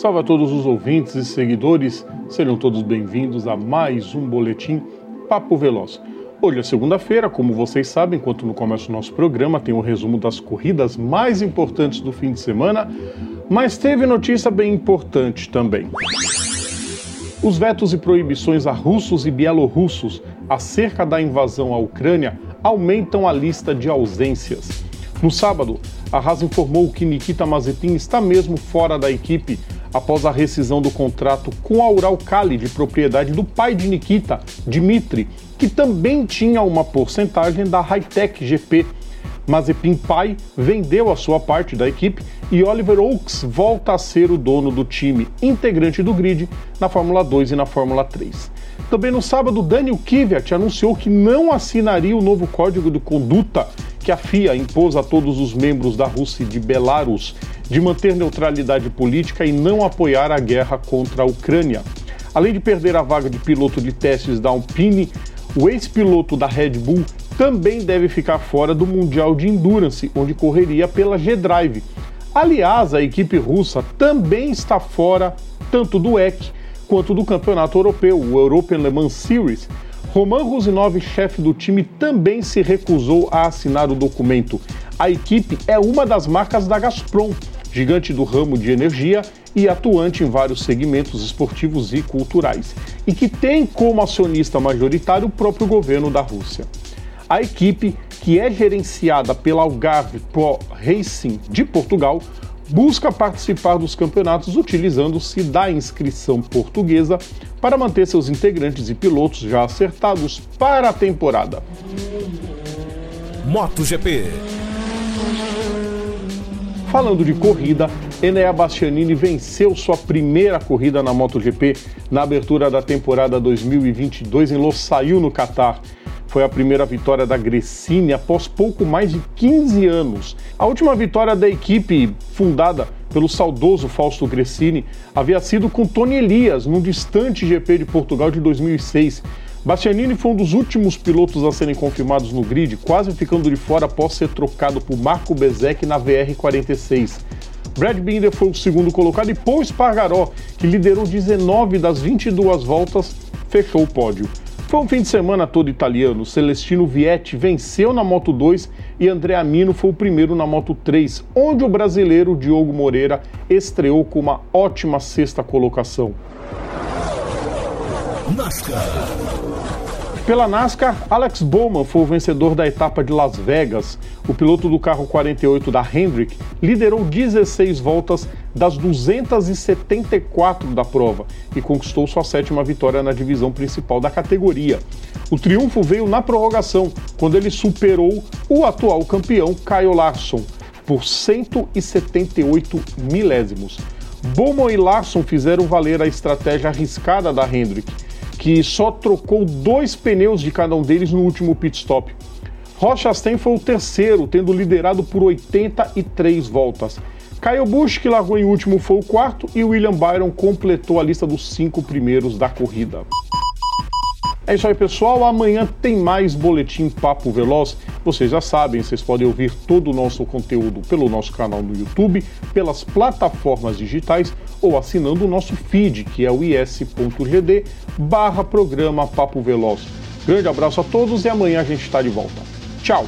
Salve a todos os ouvintes e seguidores, sejam todos bem-vindos a mais um boletim Papo Veloz. Hoje é segunda-feira, como vocês sabem, enquanto no começo do nosso programa tem o um resumo das corridas mais importantes do fim de semana, mas teve notícia bem importante também. Os vetos e proibições a russos e bielorrussos acerca da invasão à Ucrânia aumentam a lista de ausências. No sábado, a Haas informou que Nikita Mazepin está mesmo fora da equipe após a rescisão do contrato com a Uralkali, de propriedade do pai de Nikita, Dmitry, que também tinha uma porcentagem da Hightech GP. Mazepin pai vendeu a sua parte da equipe e Oliver Oaks volta a ser o dono do time, integrante do grid na Fórmula 2 e na Fórmula 3. Também no sábado, Daniel Kvyat anunciou que não assinaria o novo código de conduta que a FIA impôs a todos os membros da Rússia e de Belarus de manter neutralidade política e não apoiar a guerra contra a Ucrânia. Além de perder a vaga de piloto de testes da Alpine, o ex-piloto da Red Bull também deve ficar fora do Mundial de Endurance, onde correria pela G-Drive. Aliás, a equipe russa também está fora tanto do EC quanto do Campeonato Europeu, o European Le Mans Series. Roman Rusinov, chefe do time, também se recusou a assinar o documento. A equipe é uma das marcas da Gazprom, gigante do ramo de energia e atuante em vários segmentos esportivos e culturais, e que tem como acionista majoritário o próprio governo da Rússia. A equipe, que é gerenciada pela Algarve Pro Racing de Portugal, busca participar dos campeonatos utilizando-se da inscrição portuguesa para manter seus integrantes e pilotos já acertados para a temporada. MotoGP Falando de corrida, Enea Bastianini venceu sua primeira corrida na MotoGP na abertura da temporada 2022 em Losail, no Catar. Foi a primeira vitória da Gresini após pouco mais de 15 anos. A última vitória da equipe, fundada pelo saudoso Fausto Gresini, havia sido com Tony Elias, num distante GP de Portugal de 2006, Bastianini foi um dos últimos pilotos a serem confirmados no grid, quase ficando de fora após ser trocado por Marco Bezek na VR46. Brad Binder foi o segundo colocado e Paul Espargaró, que liderou 19 das 22 voltas, fechou o pódio. Foi um fim de semana todo italiano. Celestino Vietti venceu na Moto 2 e André Amino foi o primeiro na Moto 3, onde o brasileiro Diogo Moreira estreou com uma ótima sexta colocação. NASCAR pela NASCAR, Alex Bowman foi o vencedor da etapa de Las Vegas. O piloto do carro 48 da Hendrick liderou 16 voltas das 274 da prova e conquistou sua sétima vitória na divisão principal da categoria. O triunfo veio na prorrogação, quando ele superou o atual campeão Kyle Larson por 178 milésimos. Bowman e Larson fizeram valer a estratégia arriscada da Hendrick que só trocou dois pneus de cada um deles no último pit stop. Rochastain foi o terceiro, tendo liderado por 83 voltas. Kyle Busch, que largou em último, foi o quarto e William Byron completou a lista dos cinco primeiros da corrida. É isso aí, pessoal. Amanhã tem mais Boletim Papo Veloz. Vocês já sabem, vocês podem ouvir todo o nosso conteúdo pelo nosso canal no YouTube, pelas plataformas digitais ou assinando o nosso feed, que é o is.gd barra programa Papo Veloz. Grande abraço a todos e amanhã a gente está de volta. Tchau!